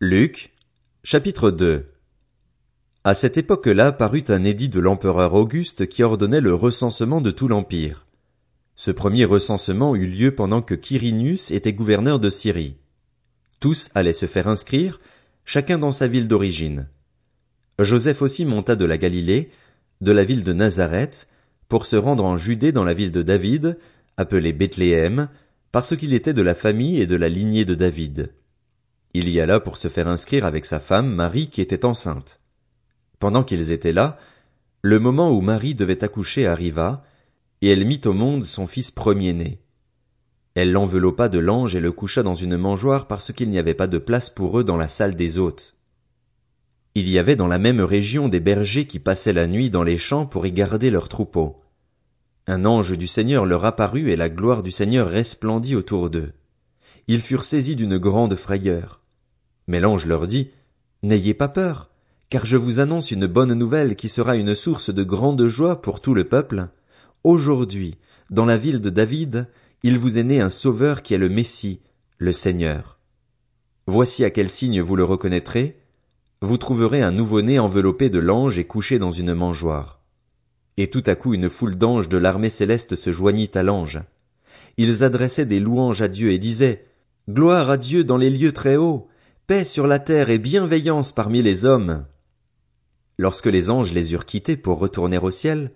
Luc, chapitre 2 À cette époque-là parut un édit de l'empereur Auguste qui ordonnait le recensement de tout l'empire. Ce premier recensement eut lieu pendant que Quirinius était gouverneur de Syrie. Tous allaient se faire inscrire, chacun dans sa ville d'origine. Joseph aussi monta de la Galilée, de la ville de Nazareth, pour se rendre en Judée dans la ville de David, appelée Bethléem, parce qu'il était de la famille et de la lignée de David. Il y alla pour se faire inscrire avec sa femme Marie qui était enceinte. Pendant qu'ils étaient là, le moment où Marie devait accoucher arriva, et elle mit au monde son fils premier-né. Elle l'enveloppa de l'ange et le coucha dans une mangeoire parce qu'il n'y avait pas de place pour eux dans la salle des hôtes. Il y avait dans la même région des bergers qui passaient la nuit dans les champs pour y garder leurs troupeaux. Un ange du Seigneur leur apparut et la gloire du Seigneur resplendit autour d'eux. Ils furent saisis d'une grande frayeur. Mais l'ange leur dit, N'ayez pas peur, car je vous annonce une bonne nouvelle qui sera une source de grande joie pour tout le peuple. Aujourd'hui, dans la ville de David, il vous est né un sauveur qui est le Messie, le Seigneur. Voici à quel signe vous le reconnaîtrez. Vous trouverez un nouveau-né enveloppé de l'ange et couché dans une mangeoire. Et tout à coup une foule d'anges de l'armée céleste se joignit à l'ange. Ils adressaient des louanges à Dieu et disaient, Gloire à Dieu dans les lieux très hauts, paix sur la terre et bienveillance parmi les hommes. Lorsque les anges les eurent quittés pour retourner au ciel,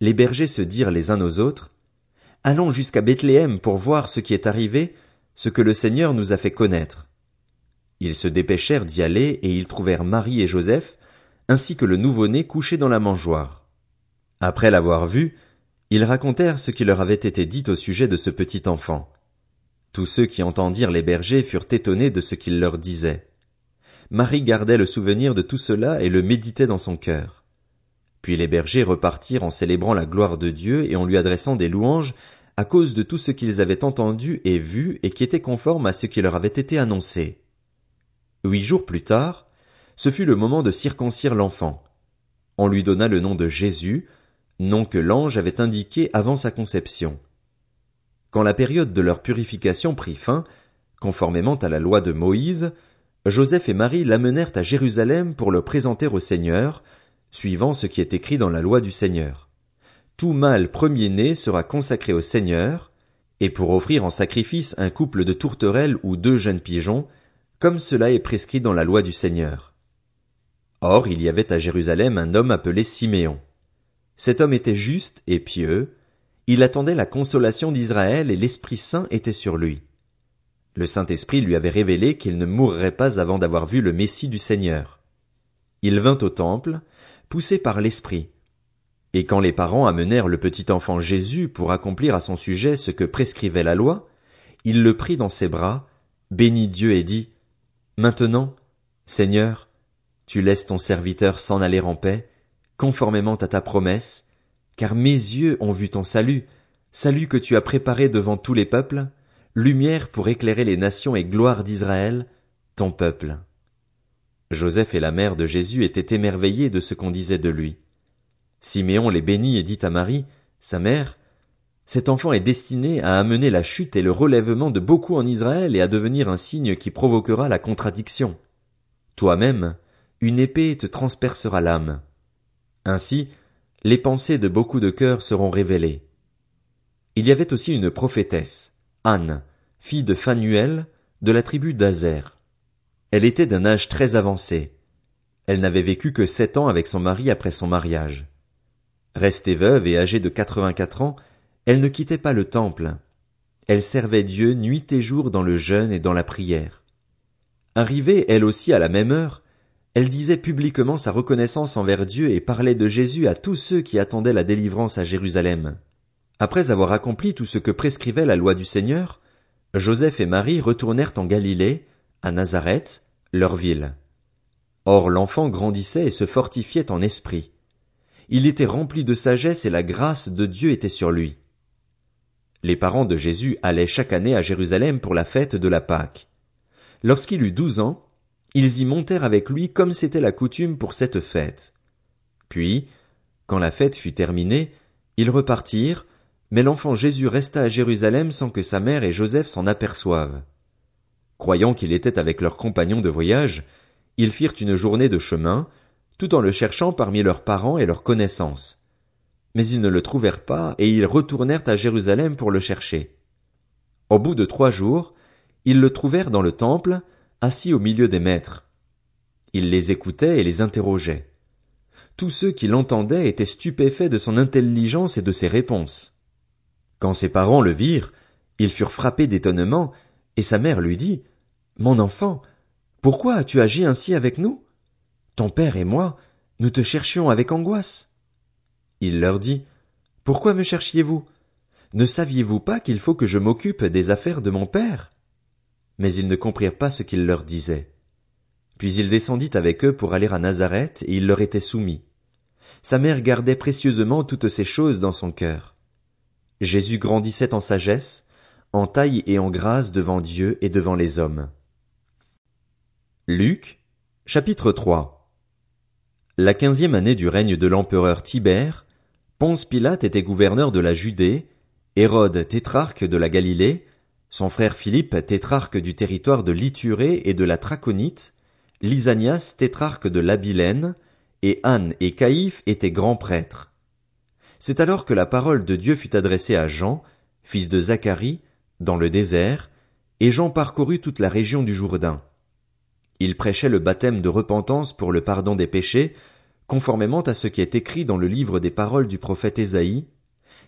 les bergers se dirent les uns aux autres, Allons jusqu'à Bethléem pour voir ce qui est arrivé, ce que le Seigneur nous a fait connaître. Ils se dépêchèrent d'y aller et ils trouvèrent Marie et Joseph, ainsi que le nouveau-né couché dans la mangeoire. Après l'avoir vu, ils racontèrent ce qui leur avait été dit au sujet de ce petit enfant. Tous ceux qui entendirent les bergers furent étonnés de ce qu'il leur disait. Marie gardait le souvenir de tout cela et le méditait dans son cœur. Puis les bergers repartirent en célébrant la gloire de Dieu et en lui adressant des louanges à cause de tout ce qu'ils avaient entendu et vu et qui était conforme à ce qui leur avait été annoncé. Huit jours plus tard, ce fut le moment de circoncire l'enfant. On lui donna le nom de Jésus, nom que l'ange avait indiqué avant sa conception. Quand la période de leur purification prit fin, conformément à la loi de Moïse, Joseph et Marie l'amenèrent à Jérusalem pour le présenter au Seigneur, suivant ce qui est écrit dans la loi du Seigneur. Tout mâle premier-né sera consacré au Seigneur, et pour offrir en sacrifice un couple de tourterelles ou deux jeunes pigeons, comme cela est prescrit dans la loi du Seigneur. Or il y avait à Jérusalem un homme appelé Siméon. Cet homme était juste et pieux, il attendait la consolation d'Israël et l'Esprit Saint était sur lui. Le Saint-Esprit lui avait révélé qu'il ne mourrait pas avant d'avoir vu le Messie du Seigneur. Il vint au temple, poussé par l'Esprit. Et quand les parents amenèrent le petit enfant Jésus pour accomplir à son sujet ce que prescrivait la loi, il le prit dans ses bras, bénit Dieu et dit, Maintenant, Seigneur, tu laisses ton serviteur s'en aller en paix, conformément à ta promesse, car mes yeux ont vu ton salut, salut que tu as préparé devant tous les peuples, lumière pour éclairer les nations et gloire d'Israël, ton peuple. Joseph et la mère de Jésus étaient émerveillés de ce qu'on disait de lui. Siméon les bénit et dit à Marie, sa mère, cet enfant est destiné à amener la chute et le relèvement de beaucoup en Israël et à devenir un signe qui provoquera la contradiction. Toi-même, une épée te transpercera l'âme. Ainsi, les pensées de beaucoup de cœurs seront révélées. Il y avait aussi une prophétesse, Anne, fille de Phanuel, de la tribu d'Azer. Elle était d'un âge très avancé. Elle n'avait vécu que sept ans avec son mari après son mariage. Restée veuve et âgée de quatre-vingt-quatre ans, elle ne quittait pas le temple. Elle servait Dieu nuit et jour dans le jeûne et dans la prière. Arrivée elle aussi à la même heure, elle disait publiquement sa reconnaissance envers Dieu et parlait de Jésus à tous ceux qui attendaient la délivrance à Jérusalem. Après avoir accompli tout ce que prescrivait la loi du Seigneur, Joseph et Marie retournèrent en Galilée, à Nazareth, leur ville. Or l'enfant grandissait et se fortifiait en esprit. Il était rempli de sagesse et la grâce de Dieu était sur lui. Les parents de Jésus allaient chaque année à Jérusalem pour la fête de la Pâque. Lorsqu'il eut douze ans, ils y montèrent avec lui comme c'était la coutume pour cette fête. Puis, quand la fête fut terminée, ils repartirent, mais l'enfant Jésus resta à Jérusalem sans que sa mère et Joseph s'en aperçoivent. Croyant qu'il était avec leurs compagnons de voyage, ils firent une journée de chemin, tout en le cherchant parmi leurs parents et leurs connaissances. Mais ils ne le trouvèrent pas, et ils retournèrent à Jérusalem pour le chercher. Au bout de trois jours, ils le trouvèrent dans le temple, assis au milieu des maîtres. Il les écoutait et les interrogeait. Tous ceux qui l'entendaient étaient stupéfaits de son intelligence et de ses réponses. Quand ses parents le virent, ils furent frappés d'étonnement, et sa mère lui dit, Mon enfant, pourquoi as-tu agi ainsi avec nous? Ton père et moi, nous te cherchions avec angoisse. Il leur dit, Pourquoi me cherchiez-vous? Ne saviez-vous pas qu'il faut que je m'occupe des affaires de mon père? Mais ils ne comprirent pas ce qu'il leur disait. Puis il descendit avec eux pour aller à Nazareth, et il leur était soumis. Sa mère gardait précieusement toutes ces choses dans son cœur. Jésus grandissait en sagesse, en taille et en grâce devant Dieu et devant les hommes. Luc, chapitre 3 La quinzième année du règne de l'empereur Tibère, Ponce Pilate était gouverneur de la Judée, Hérode tétrarque de la Galilée, son frère Philippe tétrarque du territoire de l'Iturée et de la Traconite, Lysanias tétrarque de l'Abilène, et Anne et Caïphe étaient grands prêtres. C'est alors que la parole de Dieu fut adressée à Jean, fils de Zacharie, dans le désert, et Jean parcourut toute la région du Jourdain. Il prêchait le baptême de repentance pour le pardon des péchés, conformément à ce qui est écrit dans le livre des paroles du prophète Ésaïe.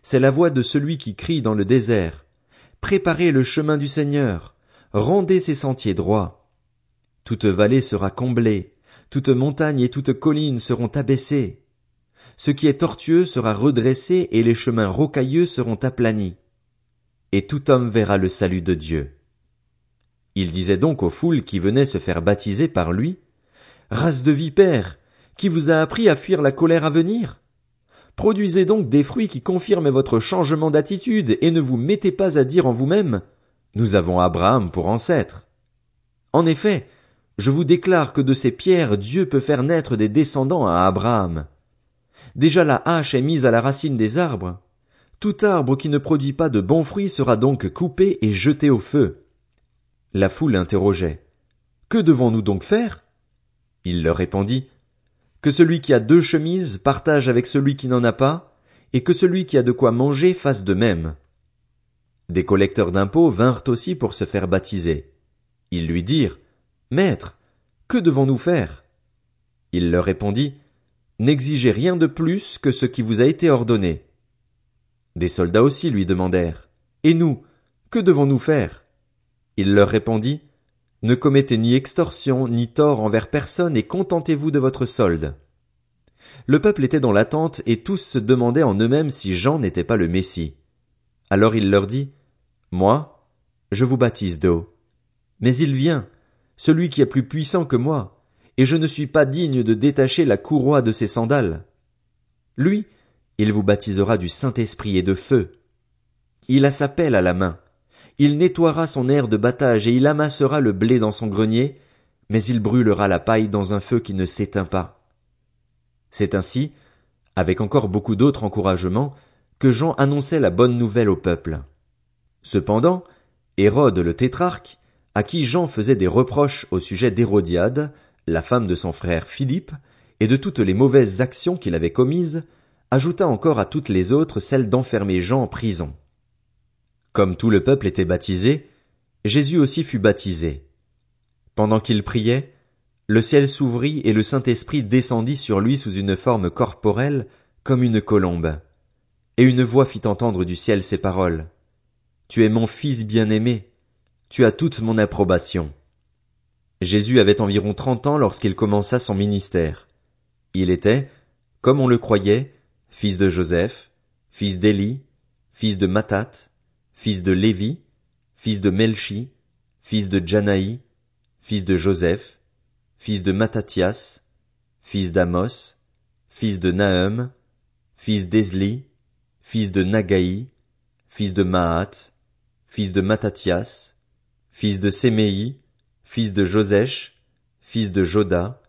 C'est la voix de celui qui crie dans le désert. Préparez le chemin du Seigneur, rendez ses sentiers droits. Toute vallée sera comblée, toute montagne et toute colline seront abaissées. Ce qui est tortueux sera redressé et les chemins rocailleux seront aplanis. Et tout homme verra le salut de Dieu. Il disait donc aux foules qui venaient se faire baptiser par lui, Race de vipères, qui vous a appris à fuir la colère à venir? Produisez donc des fruits qui confirment votre changement d'attitude et ne vous mettez pas à dire en vous-même, Nous avons Abraham pour ancêtre. En effet, je vous déclare que de ces pierres Dieu peut faire naître des descendants à Abraham. Déjà la hache est mise à la racine des arbres. Tout arbre qui ne produit pas de bons fruits sera donc coupé et jeté au feu. La foule interrogeait. Que devons-nous donc faire? Il leur répondit. Que celui qui a deux chemises partage avec celui qui n'en a pas, et que celui qui a de quoi manger fasse de même. Des collecteurs d'impôts vinrent aussi pour se faire baptiser. Ils lui dirent. Maître, que devons-nous faire? Il leur répondit. N'exigez rien de plus que ce qui vous a été ordonné. Des soldats aussi lui demandèrent. Et nous, que devons-nous faire? Il leur répondit. Ne commettez ni extorsion, ni tort envers personne et contentez-vous de votre solde. Le peuple était dans l'attente et tous se demandaient en eux-mêmes si Jean n'était pas le Messie. Alors il leur dit, Moi, je vous baptise d'eau. Mais il vient, celui qui est plus puissant que moi, et je ne suis pas digne de détacher la courroie de ses sandales. Lui, il vous baptisera du Saint-Esprit et de feu. Il a sa pelle à la main. Il nettoiera son air de battage et il amassera le blé dans son grenier, mais il brûlera la paille dans un feu qui ne s'éteint pas. C'est ainsi, avec encore beaucoup d'autres encouragements, que Jean annonçait la bonne nouvelle au peuple. Cependant, Hérode le tétrarque, à qui Jean faisait des reproches au sujet d'Hérodiade, la femme de son frère Philippe, et de toutes les mauvaises actions qu'il avait commises, ajouta encore à toutes les autres celle d'enfermer Jean en prison. Comme tout le peuple était baptisé, Jésus aussi fut baptisé. Pendant qu'il priait, le ciel s'ouvrit et le Saint-Esprit descendit sur lui sous une forme corporelle comme une colombe. Et une voix fit entendre du ciel ces paroles. Tu es mon fils bien-aimé, tu as toute mon approbation. Jésus avait environ trente ans lorsqu'il commença son ministère. Il était, comme on le croyait, fils de Joseph, fils d'Élie, fils de Mathat, fils de Lévi, fils de Melchi, fils de Janaï, fils de Joseph, fils de Mattathias, fils d'Amos, fils de Nahum, fils d'Ezli, fils de Nagaï, fils de Mahat, fils de Mattathias, fils de Séméi, fils de Josèche, fils de Joda,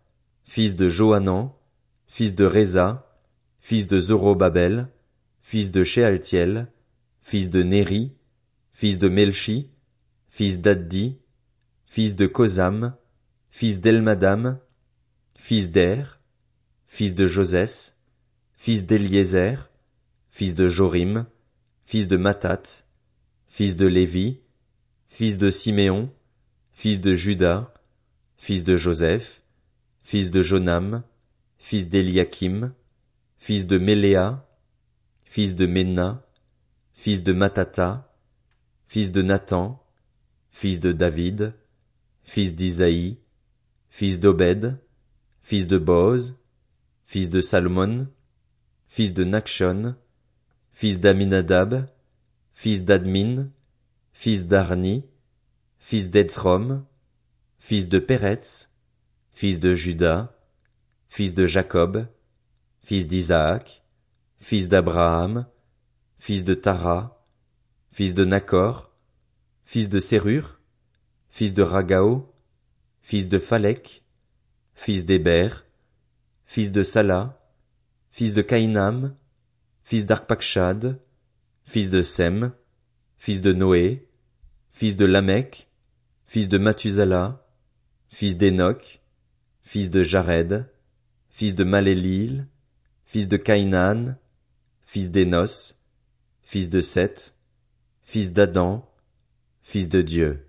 fils de Johanan, fils de Reza, fils de Zorobabel, fils de Shealtiel, fils de Néri, fils de Melchi, fils d'Addi, fils de Kosam, fils d'Elmadam, fils d'Er, fils de Josès, fils d'Eliezer, fils de Jorim, fils de Matat, fils de Lévi, fils de Siméon, fils de Judas, fils de Joseph, fils de Jonam, fils d'Eliakim, fils de Méléa, fils de Ména, fils de Matata, fils de Nathan, fils de David, fils d'Isaïe, fils d'Obed, fils de Boz, fils de Salmon, fils de Nakshon, fils d'Aminadab, fils d'Admin, fils d'Arni, fils d'Etzrom, fils de Péretz, fils de Judas, fils de Jacob, fils d'Isaac, fils d'Abraham, fils de Tara, fils de Nacor, fils de Sérur, fils de Ragao, fils de Phalek, fils d'Héber, fils de Sala, fils de Caïnam, fils d'Arpakshad, fils de Sem, fils de Noé, fils de Lamech, fils de Mathusala, fils d'Enoch, fils de Jared, fils de Malélil, fils de Caïnan, fils d'Enos, fils de Seth, fils d'Adam, fils de Dieu.